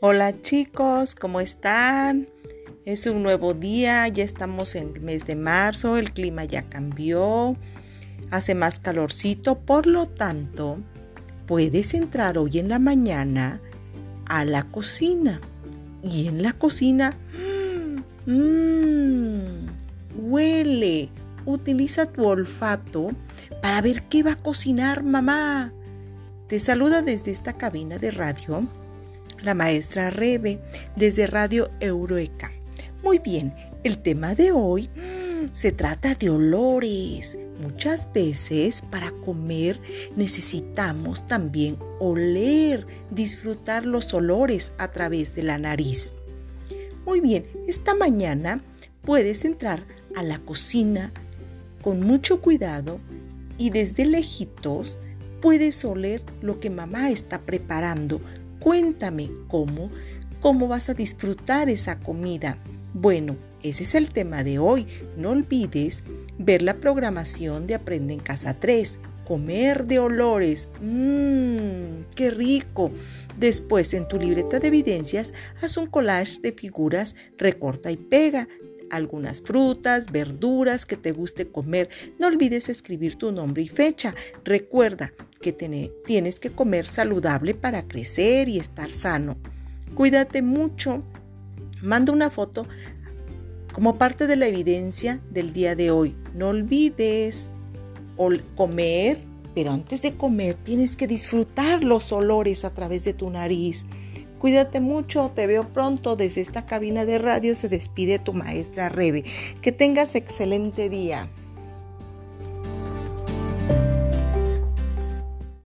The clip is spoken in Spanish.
Hola chicos, ¿cómo están? Es un nuevo día, ya estamos en el mes de marzo, el clima ya cambió, hace más calorcito, por lo tanto, puedes entrar hoy en la mañana a la cocina. Y en la cocina, mmm, huele, utiliza tu olfato para ver qué va a cocinar mamá. Te saluda desde esta cabina de radio la maestra Rebe desde Radio Euroeca. Muy bien, el tema de hoy mm, se trata de olores. Muchas veces para comer necesitamos también oler, disfrutar los olores a través de la nariz. Muy bien, esta mañana puedes entrar a la cocina con mucho cuidado y desde lejitos puedes oler lo que mamá está preparando Cuéntame cómo, cómo vas a disfrutar esa comida. Bueno, ese es el tema de hoy. No olvides ver la programación de Aprende en Casa 3. Comer de olores. Mmm, qué rico. Después, en tu libreta de evidencias, haz un collage de figuras, recorta y pega algunas frutas, verduras que te guste comer. No olvides escribir tu nombre y fecha. Recuerda que tienes que comer saludable para crecer y estar sano. Cuídate mucho. Manda una foto como parte de la evidencia del día de hoy. No olvides comer, pero antes de comer tienes que disfrutar los olores a través de tu nariz. Cuídate mucho, te veo pronto. Desde esta cabina de radio se despide tu maestra Rebe. Que tengas excelente día.